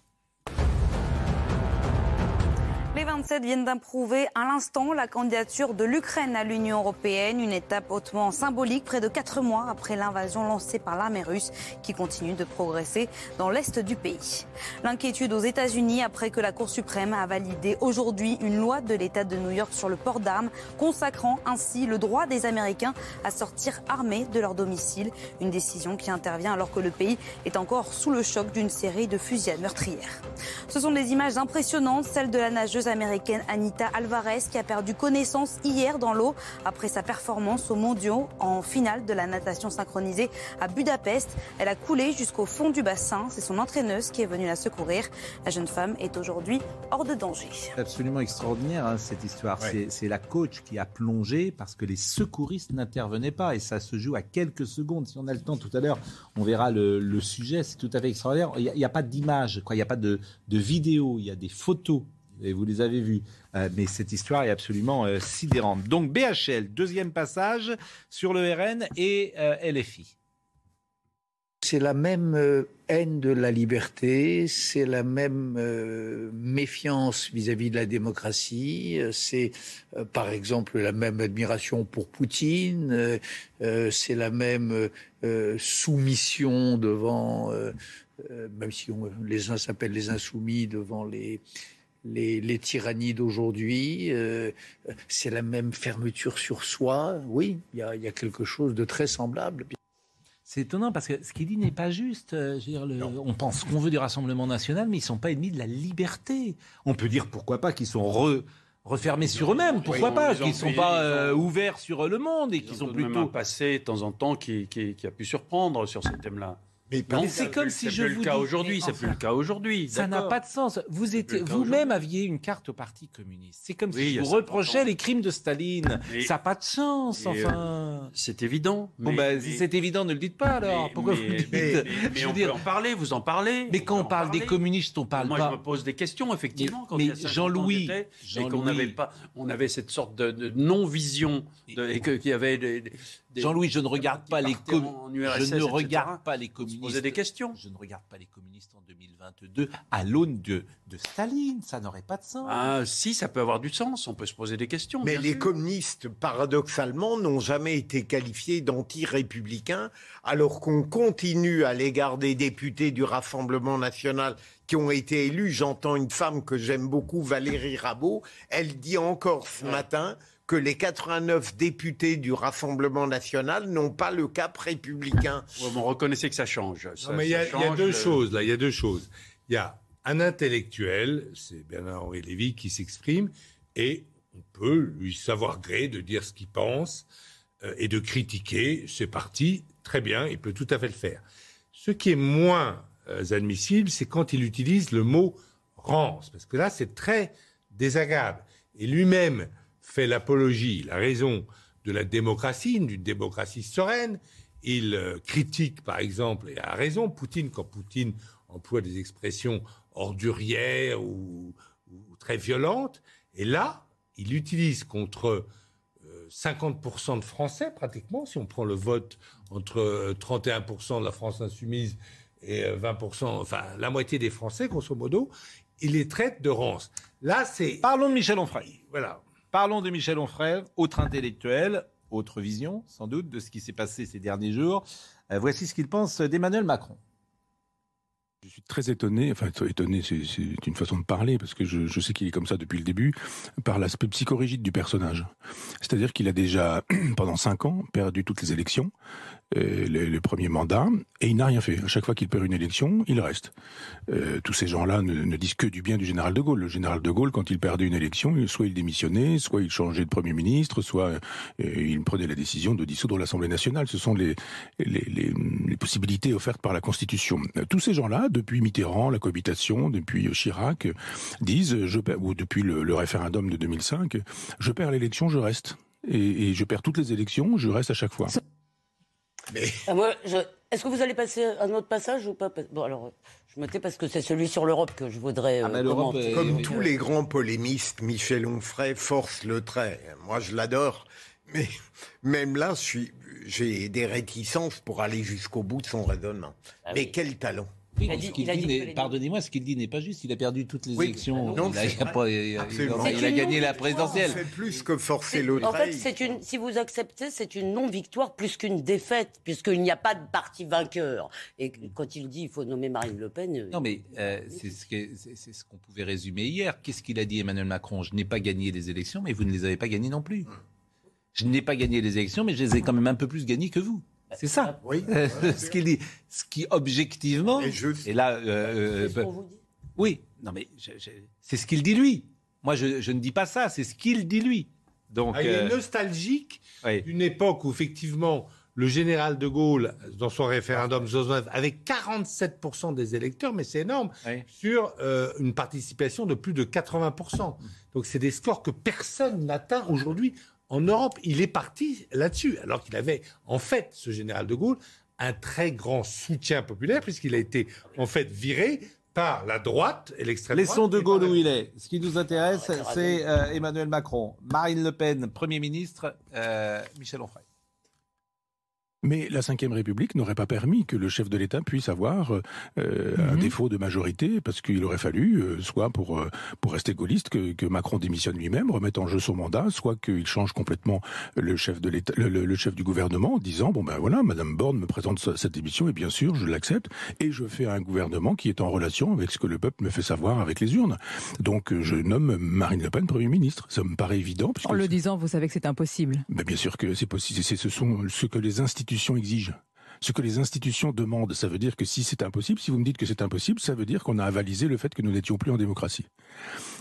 Les 27 viennent d'approuver à l'instant la candidature de l'Ukraine à l'Union européenne, une étape hautement symbolique près de quatre mois après l'invasion lancée par l'armée russe qui continue de progresser dans l'est du pays. L'inquiétude aux États-Unis après que la Cour suprême a validé aujourd'hui une loi de l'État de New York sur le port d'armes, consacrant ainsi le droit des Américains à sortir armés de leur domicile, une décision qui intervient alors que le pays est encore sous le choc d'une série de fusillades meurtrières. Ce sont des images impressionnantes, celles de la nageuse américaine Anita Alvarez qui a perdu connaissance hier dans l'eau après sa performance aux mondiaux en finale de la natation synchronisée à Budapest. Elle a coulé jusqu'au fond du bassin. C'est son entraîneuse qui est venue la secourir. La jeune femme est aujourd'hui hors de danger. C'est absolument extraordinaire hein, cette histoire. Ouais. C'est- la coach qui a plongé parce que les secouristes n'intervenaient pas et ça se joue à quelques secondes. Si on a le temps tout à l'heure, on verra le, le sujet. C'est tout à fait extraordinaire. Il n'y a, pas d'image, quoi. Il n'y a pas de, de vidéo. Il y a des photos. Et vous les avez vues. Euh, mais cette histoire est absolument euh, sidérante. Donc BHL, deuxième passage sur le RN et euh, LFI. C'est la même haine de la liberté, c'est la même méfiance vis-à-vis de la démocratie, c'est par exemple la même admiration pour Poutine, c'est la même soumission devant, même si les uns s'appellent les insoumis, devant les, les, les tyrannies d'aujourd'hui, euh, c'est la même fermeture sur soi. Oui, il y a, il y a quelque chose de très semblable. C'est étonnant parce que ce qu'il dit n'est pas juste. Euh, je veux dire, le- on pense qu'on veut du Rassemblement national, mais ils ne sont pas ennemis de la liberté. On peut dire pourquoi pas qu'ils sont re- refermés sur eux-mêmes, pourquoi pas qu'ils ne sont pas euh, ouverts sur le monde et Ils qu'ils ont même plutôt. un passé de temps en temps qui, qui- qui a pu surprendre sur ce thème-là. Mais Mais c'est comme si c'est je plus vous le cas aujourd'hui, c'est plus le cas aujourd'hui. Ça n'a pas de sens. Vous étiez, vous-même aviez une carte au Parti communiste. C'est comme Oui, si je vous 50 reprochais les crimes de Staline. Mais- ça n'a pas de sens, euh, enfin. C'est évident. Bon, ben, si mais- c'est évident, ne le dites pas alors. mais- Pourquoi mais- vous le dites mais- mais- mais Je veux on dire- peut en parler, vous en parlez. Mais quand on parle des communistes, on parle Moi, pas. je me pose des questions, effectivement, Mais- quand mais il y a 50 Jean-Louis, ans j'étais, et Jean-Louis- qu'on n'avait pas, on avait cette sorte de, non-vision, et qu'il y avait Jean-Louis, je ne regarde pas les communistes. en Je URSS, ne etc. regarde pas les se communistes. posait des questions. Je ne regarde pas les communistes en 2022 à l'aune de, de Staline. Ça n'aurait pas de sens. Ah, si, ça peut avoir du sens. On peut se poser des questions. Mais les sûr. communistes, paradoxalement, n'ont jamais été qualifiés d'anti-républicains, alors qu'on continue à l'égard des députés du Rassemblement national qui ont été élus. J'entends une femme que j'aime beaucoup, Valérie Rabault. Elle dit encore ce matin que les 89 députés du Rassemblement national n'ont pas le cap républicain. Ouais, on reconnaissait que ça change. Ça- Non, mais il y, a- y deux euh, choses là. Il y a deux choses. Il y a un intellectuel, c'est Bernard-Henri Lévy qui s'exprime, et on peut lui savoir gré de dire ce qu'il pense euh, et de critiquer. C'est parti, très bien, il peut tout à fait le faire. Ce qui est moins euh, admissible, c'est quand il utilise le mot rance, parce que là, c'est très désagréable. Et lui-même fait l'apologie, la raison de la démocratie, d'une démocratie sereine. Il euh, critique, par exemple, et a raison, Poutine, quand Poutine emploie des expressions ordurières ou, ou très violentes. Et là, il utilise contre 50% de Français, pratiquement, si on prend le vote entre 31% de la France insoumise et 20%, enfin la moitié des Français, grosso modo, il les traite de rance. Là, c'est. Parlons de Michel Onfray. Voilà. Parlons de Michel Onfray, autre intellectuel, autre vision, sans doute, de ce qui s'est passé ces derniers jours. Euh, voici ce qu'il pense d'Emmanuel Macron. Je suis très étonné, enfin étonné, c'est une façon de parler, parce que je, je sais qu'il est comme ça depuis le début, par l'aspect psychorigide du personnage. C'est-à-dire qu'il a déjà, <clears throat> pendant cinq ans, perdu toutes les élections, euh, le, le, premier mandat, et il n'a rien fait. À chaque fois qu'il perd une élection, il reste. Euh, tous ces gens-là ne, ne, disent que du bien du général de Gaulle. Le général de Gaulle, quand il perdait une élection, soit il démissionnait, soit il changeait de Premier ministre, soit euh, il prenait la décision de dissoudre l'Assemblée nationale. Ce sont les, les, les, possibilités offertes par la Constitution. Tous ces gens-là, depuis Mitterrand, la cohabitation, depuis Chirac, disent, je ou depuis le, le référendum de 2005, je perds l'élection, je reste. Et, et je perds toutes les élections, je reste à chaque fois. Mais... Ah, moi, je... Est-ce que vous allez passer un autre passage ou pas? Bon, alors, je me tais parce que c'est celui sur l'Europe que je voudrais. Ah, euh, Comme tous les grands polémistes, Michel Onfray force le trait. Moi, je l'adore. Mais même là, j'ai des réticences pour aller jusqu'au bout de son raisonnement. Ah, mais oui. quel talent oui, il dit, il dit pardonnez-moi, ce qu'il dit n'est pas juste. Il a perdu toutes les oui, élections. Non, il, a, il, a pas, il, il a, gagné la présidentielle. C'est plus que forcer l'autre. En fait, c'est une. Si vous acceptez, c'est une non-victoire plus qu'une défaite, puisqu'il n'y a pas de parti vainqueur. Et quand il dit il faut nommer Marine Le Pen. Non, mais euh, c'est ce qu'on ce qu'on pouvait résumer hier. Qu'est-ce qu'il a dit Emmanuel Macron? Je n'ai pas gagné les élections, mais vous ne les avez pas gagnées non plus. Je n'ai pas gagné les élections, mais je les ai quand même un peu plus gagnées que vous. C'est ça. Oui. Euh, <laughs> ce qu'il dit. Ce qui, objectivement. Et, juste. et là. Euh, euh, oui. Non, mais c'est ce qu'il dit lui. Moi, je, je, ne dis pas ça. C'est ce qu'il dit lui. Donc, ah, il est nostalgique oui. d'une époque où, effectivement, le général de Gaulle, dans son référendum 69, avait 47% des électeurs, mais c'est énorme, oui. sur euh, une participation de plus de 80%. Donc, c'est des scores que personne n'atteint aujourd'hui en Europe, il est parti là-dessus, alors qu'il avait, en fait, ce général de Gaulle, un très grand soutien populaire, puisqu'il a été, en fait, viré par la droite et l'extrême droite. Laissons de Gaulle où il est. Ce qui nous intéresse, c'est euh, Emmanuel Macron, Marine Le Pen, Premier ministre, euh, Michel Onfray. Mais la Ve République n'aurait pas permis que le chef de l'État puisse avoir euh, -hmm. un défaut de majorité, parce qu'il aurait fallu, euh, soit pour, euh, pour rester gaulliste, que, que Macron démissionne lui-même, remette en jeu son mandat, soit qu'il change complètement le chef de l'État, le, le, chef du gouvernement, en disant bon ben voilà, Madame Borne me présente cette démission et bien sûr je l'accepte et je fais un gouvernement qui est en relation avec ce que le peuple me fait savoir avec les urnes. Donc je nomme Marine Le Pen Premier ministre. Ça me paraît évident. En le disant, vous savez que c'est impossible. Ben bien sûr que c'est possible. Ce sont ce que les institutions exigent. Ce que les institutions demandent, ça veut dire que si c'est impossible, si vous me dites que c'est impossible, ça veut dire qu'on a avalisé le fait que nous n'étions plus en démocratie.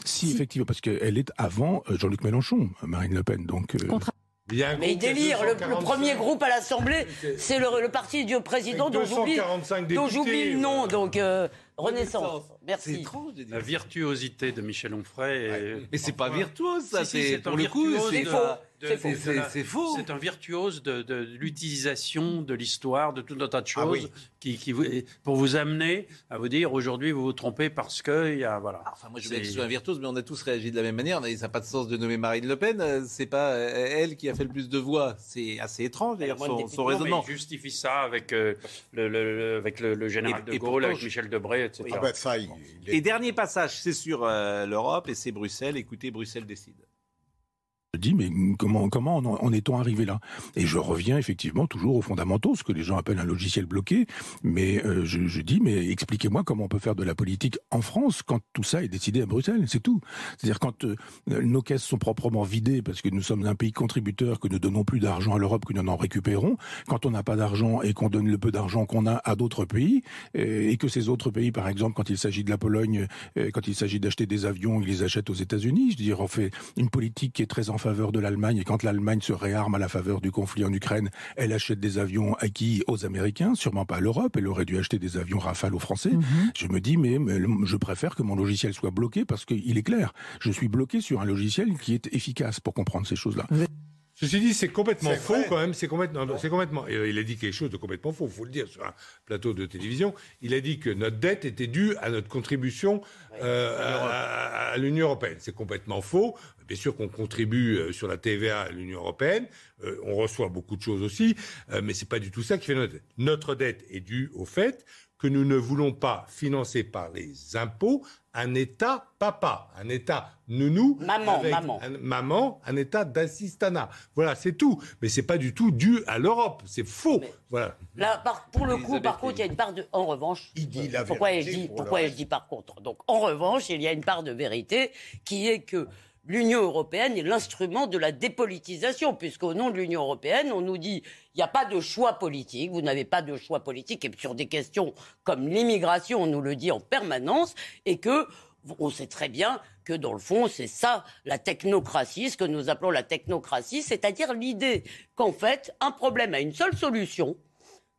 Si, si. effectivement, parce qu'elle est avant euh, Jean-Luc Mélenchon, Marine Le Pen, donc. Euh... Contre mais il délire. Le, le, premier groupe à l'Assemblée, c'est le, le, parti du président dont j'oublie le nom. Donc, euh, Renaissance. Merci. C'est étrange. La virtuosité de Michel Onfray. Est... Ouais. Mais c'est pas virtuose, ça. Si, si, c'est pour le coup, c'est faux. C'est faux. C'est un virtuose de, de l'utilisation de l'histoire, de tout un tas de choses, ah oui. qui, qui, pour vous amener à vous dire aujourd'hui vous vous trompez parce que il y a voilà. Ah, enfin, moi je veux bien que ce soit un virtuose, mais on a tous réagi de la même manière. Ça n'a pas de sens de nommer Marine Le Pen. C'est pas elle qui a fait le plus de voix. C'est assez étrange d'ailleurs son, son raisonnement. Non, justifie ça avec euh, le, le, avec le, le général et, de Gaulle, avec Michel Debré, etc. Ah bah ça, il, il est... Et dernier passage, c'est sur euh, l'Europe et c'est Bruxelles. Écoutez, Bruxelles décide. Je dis, mais comment, comment en, est-on arrivé là? Et je reviens effectivement toujours aux fondamentaux, ce que les gens appellent un logiciel bloqué. Mais euh, je, dis, mais expliquez-moi comment on peut faire de la politique en France quand tout ça est décidé à Bruxelles, c'est tout. C'est-à-dire quand euh, nos caisses sont proprement vidées parce que nous sommes un pays contributeur, que nous donnons plus d'argent à l'Europe que nous en récupérons, quand on n'a pas d'argent et qu'on donne le peu d'argent qu'on a à d'autres pays, et que ces autres pays, par exemple, quand il s'agit de la Pologne, quand il s'agit d'acheter des avions, ils les achètent aux États-Unis. Je veux dire, on fait une politique qui est très en faveur de l'Allemagne et quand l'Allemagne se réarme à la faveur du conflit en Ukraine, elle achète des avions acquis aux Américains, sûrement pas à l'Europe. Elle aurait dû acheter des avions Rafale aux Français. Je me dis, mais, mais je préfère que mon logiciel soit bloqué parce qu'il est clair. Je suis bloqué sur un logiciel qui est efficace pour comprendre ces choses-là. Ceci dit, c'est complètement faux vrai. quand même. C'est complètement, c'est complètement. euh, il a dit quelque chose de complètement faux. Faut le dire sur un plateau de télévision. Il a dit que notre dette était due à notre contribution euh, à, à- à l'Union européenne. C'est complètement faux. Bien sûr qu'on contribue euh, sur la TVA à l'Union européenne. Euh, on reçoit beaucoup de choses aussi, euh, mais c'est pas du tout ça qui fait notre dette. Notre dette est due au fait que nous ne voulons pas financer par les impôts un État papa, un État nounou, Maman, avec maman. un, maman, un État d'assistanat. Voilà, c'est tout. Mais c'est pas du tout dû à l'Europe. C'est faux. Voilà. Là, par- pour le coup, par contre, il y a une part de. En revanche, Il dit la pourquoi vérité je dis, pour pourquoi le je dis par contre? Donc, en revanche, il y a une part de vérité qui est que l'Union européenne est l'instrument de la dépolitisation, puisqu'au nom de l'Union européenne, on nous dit il n'y a pas de choix politique, vous n'avez pas de choix politique, et sur des questions comme l'immigration, on nous le dit en permanence, et que on sait très bien que dans le fond, c'est ça la technocratie, ce que nous appelons la technocratie, c'est-à-dire l'idée qu'en fait, un problème a une seule solution,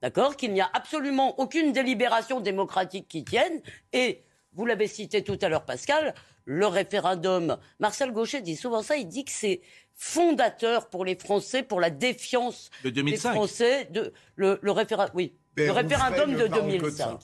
D'accord Qu'il n'y a absolument aucune délibération démocratique qui tienne. Et, vous l'avez cité tout à l'heure, Pascal, le référendum. Marcel Gauchet dit souvent ça, il dit que c'est fondateur pour les Français, pour la défiance De des 2005. Français. De, le, oui, Ben, le référendum de parle que de 2005. ça.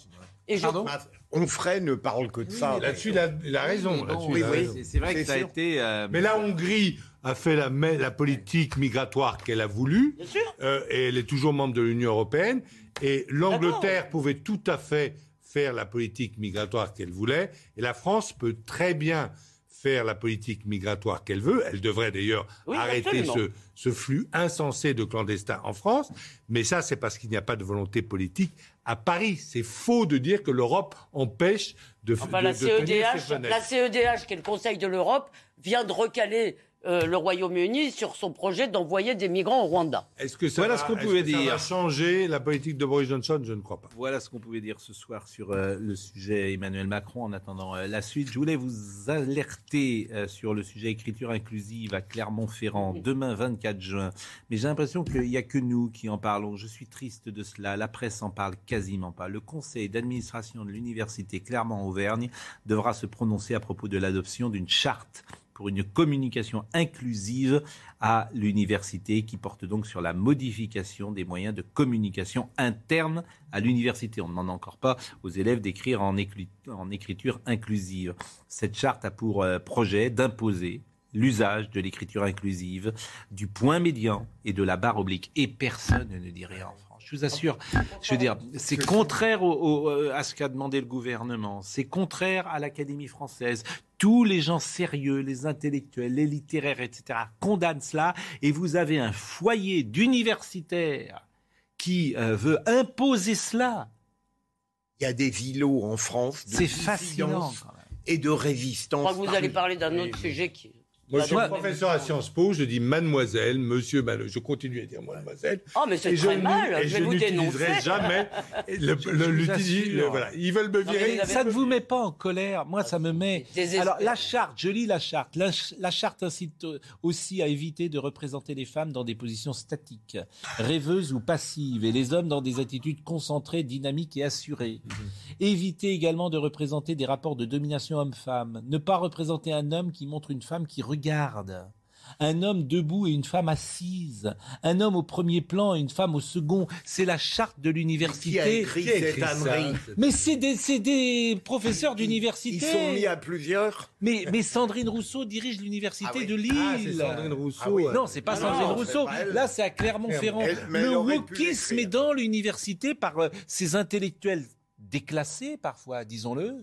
Et je, Pardon Onfray ne parle que de ça. Là-dessus, il a, il a raison. Bon, oui, c'est- vrai que ça a été. euh, Mais la Hongrie a fait la politique migratoire qu'elle a voulu, bien sûr. euh, et elle est toujours membre de l'Union européenne. Et l'Angleterre pouvait tout à fait faire la politique migratoire qu'elle voulait, et la France peut très bien faire la politique migratoire qu'elle veut. Elle devrait d'ailleurs Oui, arrêter ce, ce flux insensé de clandestins en France. Mais ça, c'est parce qu'il n'y a pas de volonté politique à Paris. C'est faux de dire que l'Europe empêche de, Enfin, de- la de tenir ses CEDH, la CEDH, qui est le Conseil de l'Europe, vient de recaler euh, le Royaume-Uni sur son projet d'envoyer des migrants au Rwanda. Est-ce que ça, Voilà va, ce qu'on pouvait que ça dire. va changer la politique de Boris Johnson? Je ne crois pas. Voilà ce qu'on pouvait dire ce soir sur euh, le sujet Emmanuel Macron. En attendant euh, la suite, je voulais vous alerter euh, sur le sujet écriture inclusive à Clermont-Ferrand demain 24 juin. Mais j'ai l'impression qu'il n'y a que nous qui en parlons. Je suis triste de cela. La presse en parle quasiment pas. Le conseil d'administration de l'université Clermont-Auvergne devra se prononcer à propos de l'adoption d'une charte pour une communication inclusive à l'université qui porte donc sur la modification des moyens de communication interne à l'université. On ne demande encore pas aux élèves d'écrire en, écri- en écriture inclusive. Cette charte a pour euh, projet d'imposer l'usage de l'écriture inclusive, du point médian et de la barre oblique. Et personne ne dit rien en France. Je vous assure, je veux dire, c'est contraire au- euh, à ce qu'a demandé le gouvernement, c'est contraire à l'Académie française. Tous les gens sérieux, les intellectuels, les littéraires, etc., condamnent cela. Et vous avez un foyer d'universitaires qui euh, veut imposer cela. Il y a des îlots en France de C'est fascinant. et de Je résistance. crois que vous allez parler d'un autre sujet qui. Moi, je suis professeur à Sciences Po, je dis mademoiselle, monsieur, je continue à dire mademoiselle. Oh, mais c'est très je mal, je vais vous dénoncer. jamais <laughs> le, Je- le- je le- voilà. Ils veulent me virer. Ça ne vous met pas en colère. Moi, ça me met. Alors, la charte, je lis la charte. La, ch- la charte incite aussi à éviter de représenter les femmes dans des positions statiques, rêveuses ou passives, et les hommes dans des attitudes concentrées, dynamiques et assurées. Éviter également de représenter des rapports de domination homme-femme. Ne pas représenter un homme qui montre une femme qui regarde. Un homme debout et une femme assise. Un homme au premier plan et une femme au second. C'est la charte de l'université. Qui a cette écrit ânerie Mais c'est des, c'est des professeurs d'université. Ils sont mis à plusieurs. mais, mais Sandrine Rousseau dirige l'université Ah oui. de Lille. Ah, c'est Sandrine Rousseau. Ah oui. ouais. Non, c'est pas Ah Sandrine non, Rousseau. pas. Là, c'est à Clermont-Ferrand. Le wokisme est dans l'université par euh, ces intellectuels déclassés, parfois, disons-le, euh,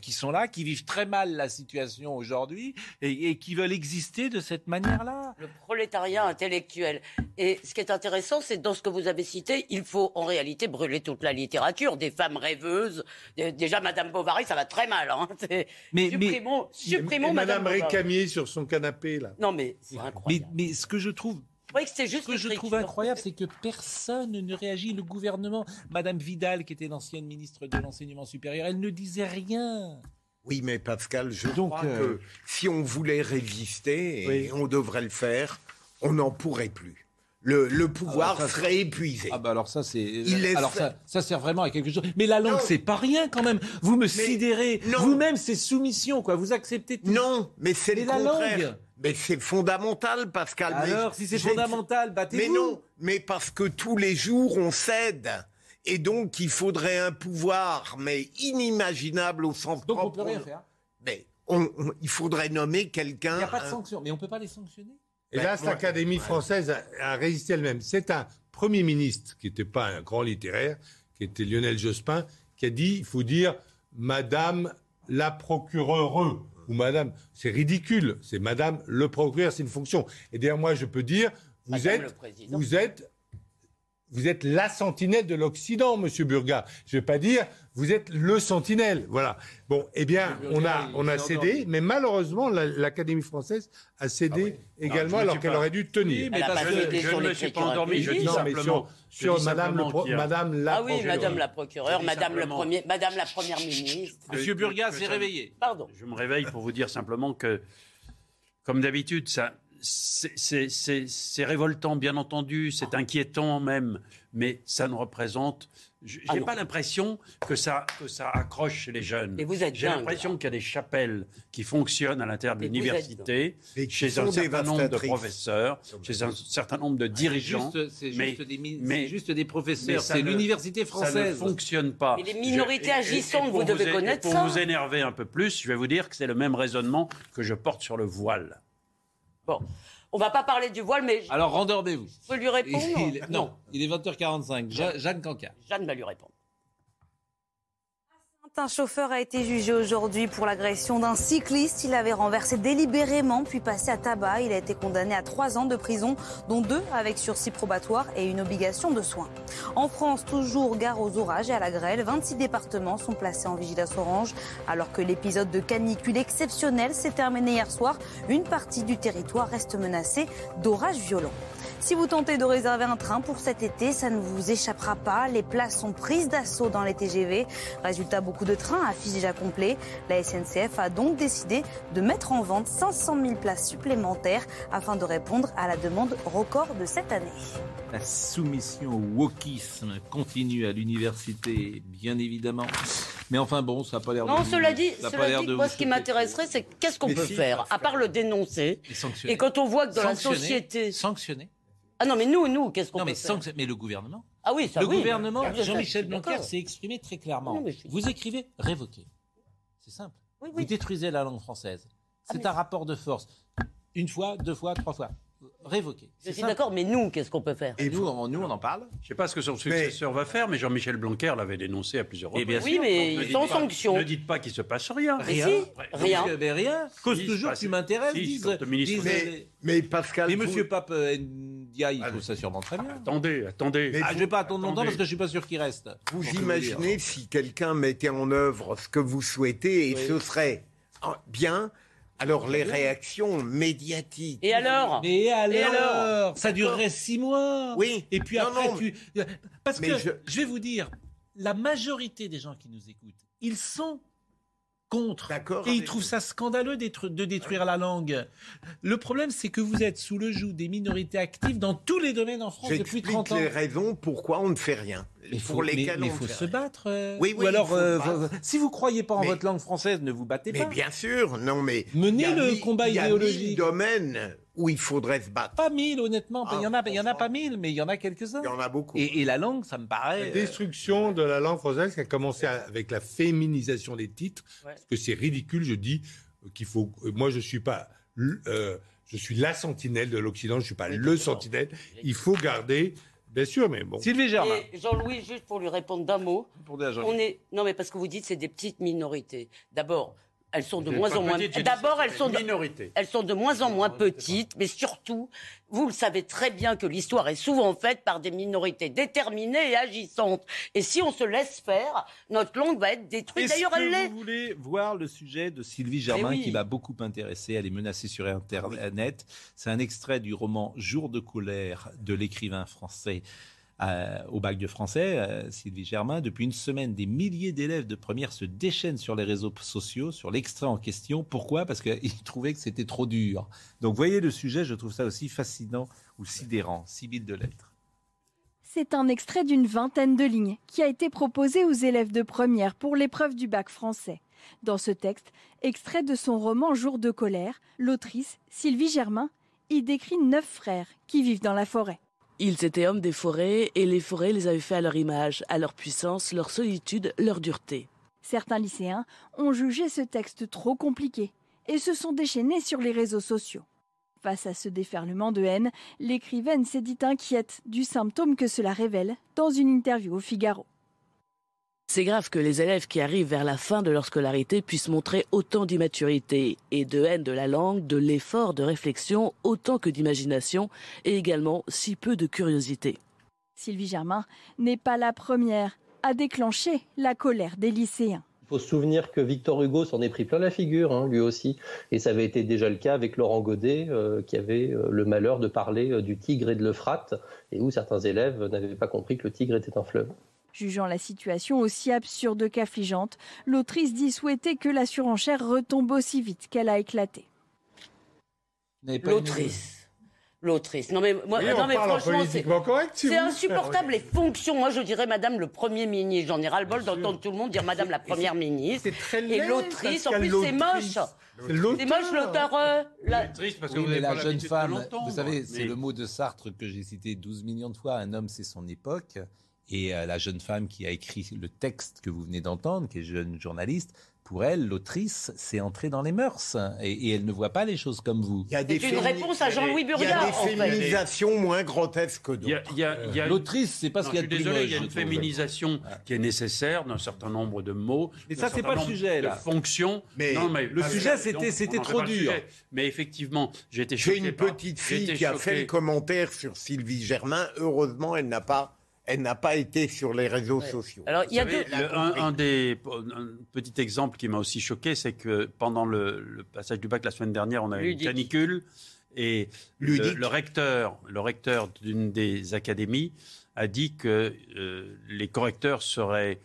qui sont là, qui vivent très mal la situation aujourd'hui et, et qui veulent exister de cette manière-là. Le prolétariat intellectuel. Et ce qui est intéressant, c'est dans ce que vous avez cité, il faut en réalité brûler toute la littérature, des femmes rêveuses. Dé- Déjà, Madame Bovary, ça va très mal. Hein. <laughs> Mais, mais, supprimons Et Madame. Récamier sur son canapé, là. Non, mais c'est mais, incroyable. mais ce que je trouve croyais que c'était juste Ce que je trouve incroyable, c'est que personne ne réagit. Le gouvernement, Madame Vidal, qui était l'ancienne ministre de l'enseignement supérieur, elle ne disait rien. Oui, mais Pascal, je Donc, crois euh, que si on voulait résister, et Oui. on devrait le faire, on n'en pourrait plus. Le, le pouvoir Ah, ça, serait épuisé. Ah bah alors ça c'est Il laisse alors ça, ça sert vraiment à quelque chose. Mais la langue c'est pas rien quand même. Vous me sidérez. Vous-même c'est soumission quoi. Vous acceptez tout. Non, mais c'est le la contraire. langue. Mais c'est fondamental, Pascal. mais Alors si c'est fondamental, battez-vous. Mais non, mais parce que tous les jours on cède. Et donc il faudrait un pouvoir, mais inimaginable au sens Donc on propre. peut rien faire. Mais on- on- il faudrait nommer quelqu'un. Il n'y a pas de un- sanctions. Mais on peut pas les sanctionner. Et Ben, là, moi- l'Académie française a, a résisté elle-même. C'est un Premier ministre qui n'était pas un grand littéraire, qui était Lionel Jospin, qui a dit il faut dire Madame la procureure ou Madame. C'est ridicule. C'est Madame le procureur, c'est une fonction. Et d'ailleurs, moi, je peux dire vous Madame êtes, vous êtes. Vous êtes la sentinelle de l'Occident, Monsieur Burga. Je ne vais pas dire vous êtes le sentinelle. Voilà. Bon, eh bien, on a, il on a cédé, endormi. mais malheureusement, la- l'Académie française a cédé également, Non, je me alors qu'elle aurait dû tenir. Oui, mais Elle a parce pas que cédé je sur ne me suis pas endormi, je dis Non, mais simplement. sur, sur dis Madame, le pro- Madame la Ah oui, procureure. Madame la procureure, Madame le simplement- premier, Madame la première ministre. Monsieur Burga s'est réveillé. Pardon. Je me réveille pour vous dire simplement que, comme d'habitude, ça, c'est- révoltant, bien entendu, c'est inquiétant même, mais ça ne représente. J'ai Ah pas l'impression que ça, que ça accroche chez les jeunes. Et vous êtes J'ai l'impression qu'il y a des chapelles qui fonctionnent à l'intérieur de vous l'université, chez un certain nombre de professeurs, chez un certain nombre de dirigeants. C'est mais- juste, des, juste professeurs. C'est ne- l'université Ça ne française. fonctionne pas. Mais les minorités Je- et- et- agissantes, et pour vous devez é- connaître Pour ça. vous énerver un peu plus, je vais vous dire que c'est le même raisonnement que je porte sur le voile. Bon, on va pas parler du voile, mais je Alors rendormez-vous. peux lui répondre. Il- non, il est 20h45. Ja- Jeanne Cancard. Jeanne va lui répondre. Un chauffeur a été jugé aujourd'hui pour l'agression d'un cycliste. Il avait renversé délibérément puis passé à tabac. Il a été condamné à trois ans de prison, dont deux avec sursis probatoire et une obligation de soins. En France, toujours gare aux orages et à la grêle. 26 départements sont placés en vigilance orange. Alors que l'épisode de canicule exceptionnel s'est terminé hier soir, une partie du territoire reste menacée d'orages violents. Si vous tentez de réserver un train pour cet été, ça ne vous échappera pas. Les places sont prises d'assaut dans les TGV. Résultat, beaucoup de trains affichent déjà complets. La SNCF a donc décidé de mettre en vente 500 000 places supplémentaires afin de répondre à la demande record de cette année. La soumission au wokisme continue à l'université, bien évidemment. Mais enfin bon, ça n'a pas l'air de Non, vous- cela dit, cela dit de moi, ce qui m'intéresserait, c'est qu'est-ce qu'on peut si, faire, à part le dénoncer. Et quand on voit que dans la société. Sanctionner. Ah non, mais nous, nous, qu'est-ce qu'on Non, peut mais, faire sanction- mais le gouvernement. Ah oui, ça le oui. gouvernement, Ah, Jean-Michel Blanquer s'est exprimé très clairement. Non, mais je suis Vous écrivez révoquer. C'est simple. Oui, Vous oui. détruisez la langue française. C'est mais- un rapport de force. Une fois, deux fois, trois fois. Révoquer. Je C'est suis simple. d'accord, mais nous, qu'est-ce qu'on peut faire? Et nous, on, nous, on en parle? Je ne sais pas ce que son successeur va faire, mais Jean-Michel Blanquer l'avait dénoncé à plusieurs Eh reprises. bien Oui, sûr. mais Ne dites sans pas- sanction. Ne dites pas qu'il se passe rien. Mais si, rien. Donc, mais rien. Cause Si, toujours, c'est tu m'intéresses, si, disent. quand le ministre- disent Mais, les- mais Pascal, Et vous- Monsieur Pape euh, Ndiaye, il trouve ça sûrement très bien. Attendez, attendez. Mais Ah, je vais pas attendre longtemps Attendez. parce que je suis pas sûr qu'il reste. Vous tout imaginez dire. si quelqu'un mettait en œuvre ce que vous souhaitez et ce serait ah, bien, alors les réactions médiatiques. Et alors? Mais alors, alors? Ça durerait six mois. Oui. Et puis Non, après, non, tu. Parce mais que je- je... vais vous dire, la majorité des gens qui nous écoutent, ils sont contre. D'accord Et ils trouvent ça scandaleux de détruire la langue. Le problème, c'est que vous êtes sous le joug des minorités actives dans tous les domaines en France depuis J'explique 30 ans. les raisons pourquoi on ne fait rien. Mais pour faut, lesquelles mais, mais on faut se rien. battre. euh. Oui, oui, Ou alors, euh, battre. si vous croyez pas en Mais- votre langue française, ne vous battez Mais pas. bien sûr, non mais Menez le combat Il y a mille idéologique. domaines où il faudrait se battre. Pas mille, honnêtement. Ah, il y en a, il y en a pas mille, mais il y en a quelques-uns. Il y en a beaucoup. Et, et la langue, ça me paraît. La euh, destruction de la langue française qui a commencé avec la féminisation des titres, Ouais. parce que c'est ridicule, je dis euh, qu'il faut. euh, Moi, je suis pas. euh, je suis la sentinelle de l'Occident, je suis pas le sentinelle. Il faut garder, bien sûr, mais bon. Sylvie Germain. Jean-Louis, juste pour lui répondre d'un mot, Jean-Luc. on est non mais parce que vous dites c'est des petites minorités. D'abord, elles sont de moins en moins. D'abord, elles sont de... minorité. elles sont de moins en moins petites, mais surtout, vous le savez très bien que l'histoire est souvent faite par des minorités déterminées et agissantes. Et si on se laisse faire, notre langue va être détruite. D'ailleurs, elle l'est. vous voulez voir le sujet de Sylvie Germain Mais oui. qui m'a beaucoup intéressé Elle est menacée sur Internet. C'est un extrait du roman Jour de colère de l'écrivain français au bac de français, euh, Sylvie Germain. Depuis une semaine, des milliers d'élèves de première se déchaînent sur les réseaux sociaux, sur l'extrait en question. Pourquoi? Parce qu'ils <laughs> trouvaient que c'était trop dur. Donc, voyez le sujet, je trouve ça aussi fascinant ou sidérant. Sibylle de lettres. C'est un extrait d'une vingtaine de lignes qui a été proposé aux élèves de première pour l'épreuve du bac français. Dans ce texte, extrait de son roman Jour de colère, l'autrice, Sylvie Germain, y décrit neuf frères qui vivent dans la forêt. Ils étaient hommes des forêts et les forêts les avaient fait à leur image, à leur puissance, leur solitude, leur dureté. Certains lycéens ont jugé ce texte trop compliqué et se sont déchaînés sur les réseaux sociaux. Face à ce déferlement de haine, l'écrivaine s'est dit inquiète du symptôme que cela révèle dans une interview au Figaro. C'est grave que les élèves qui arrivent vers la fin de leur scolarité puissent montrer autant d'immaturité et de haine de la langue, de l'effort de réflexion, autant que d'imagination, et également si peu de curiosité. Sylvie Germain n'est pas la première à déclencher la colère des lycéens. Il faut se souvenir que Victor Hugo s'en est pris plein la figure, hein, lui aussi. Et ça avait été déjà le cas avec Laurent Godet, euh, qui avait euh, le malheur de parler euh, du tigre et de l'Euphrate, et où certains élèves n'avaient pas compris que le tigre était un fleuve. Jugeant la situation aussi absurde qu'affligeante, l'autrice dit souhaiter que la surenchère retombe aussi vite qu'elle a éclaté. L'autrice. L'autrice. Non mais, moi, Oui, non, on mais parle en franchement, c'est si c'est insupportable les fonctions. Moi, je dirais Madame le Premier ministre. J'en ai ras le bol d'entendre tout le monde dire Madame la Première ministre. Et laid, l'autrice, en plus, c'est moche. C'est C'est moche l'auteur. euh, la- Triste parce que Oui, vous mais la jeune femme, vous savez, c'est Mais- le mot de Sartre que j'ai cité 12 millions de fois. Un homme, c'est son époque. Et euh, la jeune femme qui a écrit le texte que vous venez d'entendre, qui est jeune journaliste, pour elle, l'autrice, c'est entrer dans les mœurs. Et, et elle ne voit pas les choses comme vous. Il y a des C'est une réponse à Jean-Louis Il y a des féminisations moins grotesques que d'autres. L'autrice, c'est pas ce qu'il y a de désolé, il y a une trouve. féminisation qui est nécessaire d'un certain nombre de mots. Mais ça, c'est pas le sujet, de là. fonctions. Mais Non, mais le sujet, c'était- trop dur. Mais effectivement, j'ai été J'ai choqué une par- petite j'ai fille qui a fait le commentaire sur Sylvie Germain. Heureusement, elle n'a pas, elle n'a pas été sur les réseaux sociaux. Alors, il y a Vous savez, deux. le- un, un des un petit exemple qui m'a aussi choqué, c'est que pendant le, le passage du bac la semaine dernière, on a eu une canicule et le recteur, le recteur d'une des académies a dit que euh, les correcteurs seraient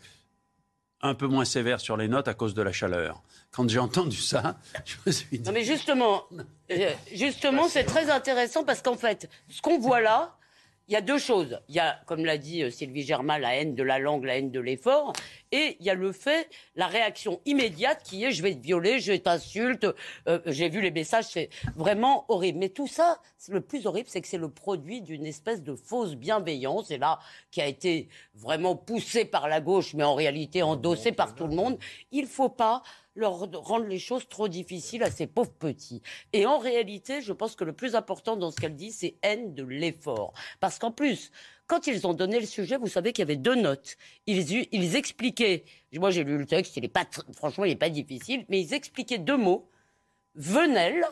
un peu moins sévères sur les notes à cause de la chaleur. Quand j'ai entendu ça, <laughs> je me suis dit. Non mais justement, euh, justement, c'est très intéressant parce qu'en fait, ce qu'on voit là, il y a deux choses. Il y a, comme l'a dit euh, Sylvie Germain, la haine de la langue, la haine de l'effort, et il y a le fait, la réaction immédiate qui est je vais te violer, je t'insulte. Euh, J'ai vu les messages, c'est vraiment horrible. Mais tout ça, le plus horrible, c'est que c'est le produit d'une espèce de fausse bienveillance, et là, qui a été vraiment poussée par la gauche, mais en réalité endossée par tout le monde. Il faut pas leur rendre les choses trop difficiles à ces pauvres petits. Et en réalité, je pense que le plus important dans ce qu'elle dit, c'est haine de l'effort. Parce qu'en plus, quand ils ont donné le sujet, vous savez qu'il y avait deux notes. Ils, ils expliquaient, moi j'ai lu le texte, il pas, franchement, il n'est pas difficile, mais ils expliquaient deux mots, venelle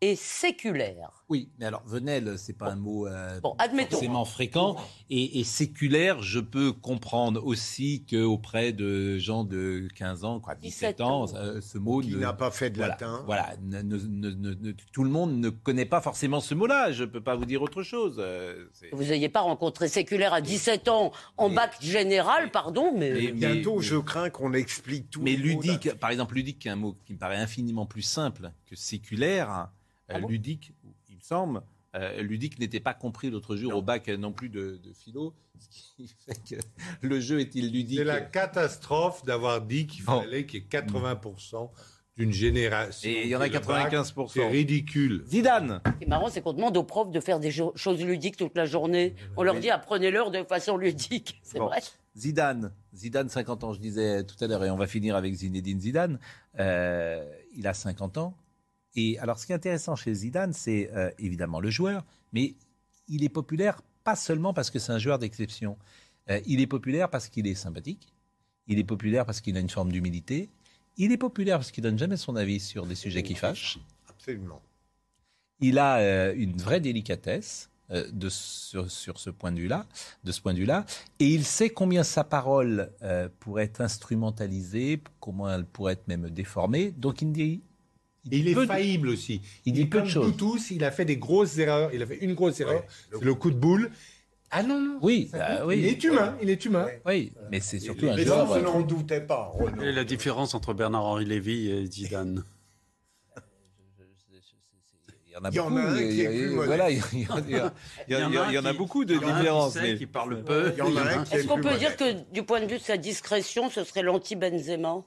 et séculaire. Oui, mais alors venelle, c'est pas un mot euh, Bon, admettons. forcément fréquent. Et, et séculaire, je peux comprendre aussi qu'auprès de gens de 15 ans, quoi, 17 ans, euh, ce mot Qui ne- n'a pas fait de voilà, latin. Voilà, ne- ne- ne- ne- ne- tout le monde ne connaît pas forcément ce mot-là. Je peux pas vous dire autre chose. euh, Vous n'ayez pas rencontré séculaire à 17 ans en bac général, pardon, mais... Mais- Bientôt, mais- je crains qu'on explique tout. Mais ludique, par exemple, ludique, qui est un mot qui me paraît infiniment plus simple que séculaire. Ah euh, ludique, me semble, euh, ludique n'était pas compris l'autre jour au bac non plus de, de philo, ce qui <laughs> fait que le jeu est-il ludique? C'est la catastrophe d'avoir dit qu'il Bon. fallait qu'il y ait 80% d'une génération. Et il y en a qui ait le bac. 95%. C'est ridicule. Zidane Ce qui est marrant, c'est qu'on demande aux profs de faire des choses ludiques toute la journée. On leur dit apprenez-leur de façon ludique. <laughs> C'est Bon. vrai. Zidane, Zidane, 50 ans, je disais tout à l'heure, et on va finir avec Zinedine Zidane. Euh, il a 50 ans. Et alors, ce qui est intéressant chez Zidane, c'est euh, évidemment le joueur, mais il est populaire pas seulement parce que c'est un joueur d'exception. Euh, il est populaire parce qu'il est sympathique. Il est populaire parce qu'il a une forme d'humilité. Il est populaire parce qu'il donne jamais son avis sur des sujets qui fâchent. Absolument. Il a euh, une vraie délicatesse euh, de, sur, sur ce point de vue-là, de ce point de vue-là, et il sait combien sa parole pourrait être instrumentalisée, comment elle pourrait être même déformée. Donc il dit. Et il est de- faillible aussi. Il dit peu de choses. tous, il a fait des grosses erreurs. Il a fait une grosse erreur, le coup de boule. Ah non, non. Oui, bah oui. Il est humain, il est humain. Oui, mais c'est surtout un Les joueur. gens euh, n'en doutaient pas. Quelle est la différence entre Bernard-Henri Lévy et Zidane? Il y en a Il y en beaucoup. a un qui est plus voilà, il y, en a un il y en a qui- beaucoup de il y en a un qui différences. sait, mais- qui parle peu. Est-ce qu'on peut dire que du point de vue de sa discrétion, ce serait l'anti-Benzema?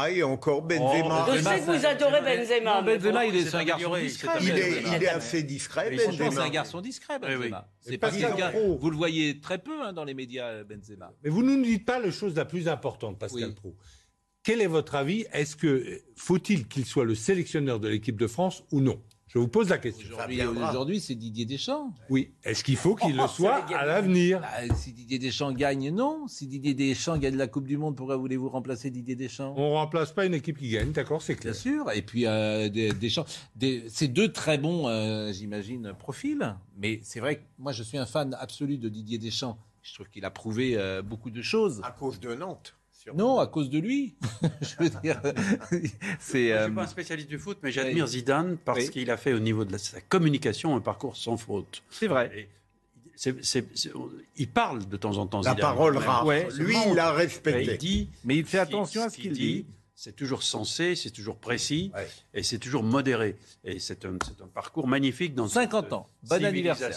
Ah, et encore Benzema. Je sais que vous adorez Benzema. Non, Benzema, il est un garçon discret. il, est, Benzema. il est assez discret, Mais franchement, c'est Benzema. un garçon discret, Oui, oui. Benzema. Mais C'est pas quelqu'un. Vous le voyez très peu hein, dans les médias, Benzema. Mais vous ne nous dites pas la chose la plus importante, Pascal Oui. Pro. Quel est votre avis? Est-ce que faut-il qu'il soit le sélectionneur de l'équipe de France ou non? Je vous pose la question. Aujourd'hui, c'est Didier Deschamps. Oui. Est-ce qu'il faut qu'il le Oh, soit ça va à l'avenir? Bah, si Didier Deschamps gagne, non. Si Didier Deschamps gagne la Coupe du Monde, pourquoi voulez-vous remplacer Didier Deschamps? On remplace pas une équipe qui gagne, d'accord, c'est Bien clair. sûr. Et puis euh, des- Deschamps, des- c'est deux très bons, euh, j'imagine, profils. Mais c'est vrai que moi, je suis un fan absolu de Didier Deschamps. Je trouve qu'il a prouvé euh, beaucoup de choses. À cause de Nantes. Non, à cause de lui. <laughs> je veux dire, <laughs> c'est. Je euh, suis pas un spécialiste du foot, mais j'admire oui. Zidane parce Oui. qu'il a fait au niveau de la- sa communication un parcours sans faute. c'est vrai. Et il parle de temps en temps. La Zidane. parole rare. Ouais, Lui, il l'a respecté. Il dit, Mais il fait attention à ce qu'il dit. C'est toujours sensé, c'est toujours précis Ouais. et c'est toujours modéré. Et c'est un, parcours magnifique dans 50 cette ans. Bon anniversaire.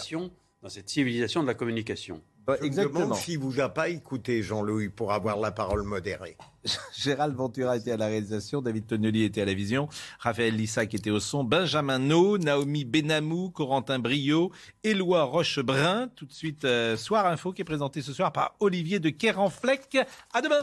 Dans cette civilisation de la communication. Bah, Je me demande s'il vous a pas écouté, Jean-Louis, pour avoir la parole modérée. <laughs> Gérald Ventura était à la réalisation, David Tonnelier était à la vision, Raphaël Lissac était au son, Benjamin No, Naomi Benamou, Corentin Brio, Éloi Rochebrun. Tout de suite, euh, Soir Info qui est présenté ce soir par Olivier de Kéranfleck. À demain